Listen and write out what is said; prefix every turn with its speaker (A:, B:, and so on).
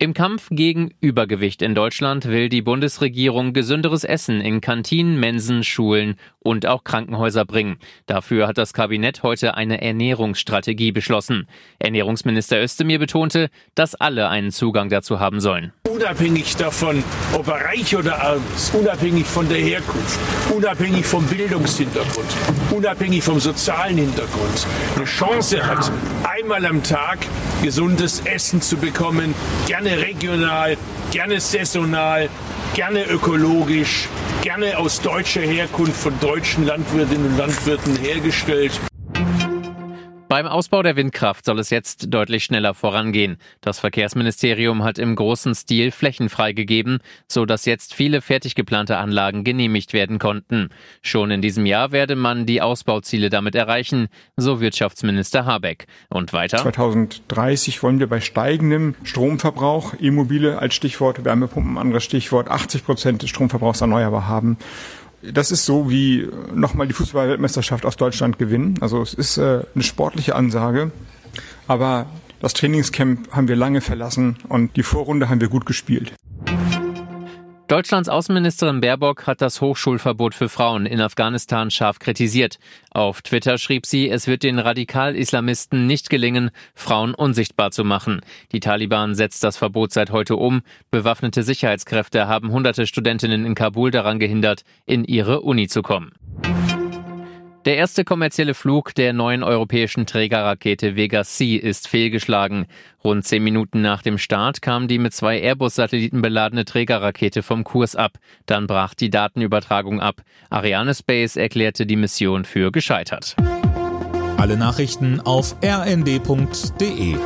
A: Im Kampf gegen Übergewicht in Deutschland will die Bundesregierung gesünderes Essen in Kantinen, Mensen, Schulen und auch Krankenhäuser bringen. Dafür hat das Kabinett heute eine Ernährungsstrategie beschlossen. Ernährungsminister Özdemir betonte, dass alle einen Zugang dazu haben sollen.
B: Unabhängig davon, ob er reich oder arm ist, unabhängig von der Herkunft, unabhängig vom Bildungshintergrund, unabhängig vom sozialen Hintergrund, eine Chance hat, einmal am Tag gesundes Essen zu bekommen, gerne regional, gerne saisonal, gerne ökologisch, gerne aus deutscher Herkunft von deutschen Landwirtinnen und Landwirten hergestellt.
A: Beim Ausbau der Windkraft soll es jetzt deutlich schneller vorangehen. Das Verkehrsministerium hat im großen Stil Flächen freigegeben, so dass jetzt viele fertig geplante Anlagen genehmigt werden konnten. Schon in diesem Jahr werde man die Ausbauziele damit erreichen, so Wirtschaftsminister Habeck. Und weiter?
C: 2030 wollen wir bei steigendem Stromverbrauch, E-Mobile als Stichwort, Wärmepumpen anderes Stichwort, 80 Prozent des Stromverbrauchs erneuerbar haben das ist so wie nochmal die Fußballweltmeisterschaft aus Deutschland gewinnen. Also es ist äh, eine sportliche Ansage, aber das Trainingscamp haben wir lange verlassen und die Vorrunde haben wir gut gespielt.
A: Deutschlands Außenministerin Baerbock hat das Hochschulverbot für Frauen in Afghanistan scharf kritisiert. Auf Twitter schrieb sie, es wird den Radikal-Islamisten nicht gelingen, Frauen unsichtbar zu machen. Die Taliban setzt das Verbot seit heute um. Bewaffnete Sicherheitskräfte haben hunderte Studentinnen in Kabul daran gehindert, in ihre Uni zu kommen. Der erste kommerzielle Flug der neuen europäischen Trägerrakete Vega C ist fehlgeschlagen. Rund zehn Minuten nach dem Start kam die mit zwei Airbus-Satelliten beladene Trägerrakete vom Kurs ab. Dann brach die Datenübertragung ab. Ariane Space erklärte die Mission für gescheitert.
D: Alle Nachrichten auf rnd.de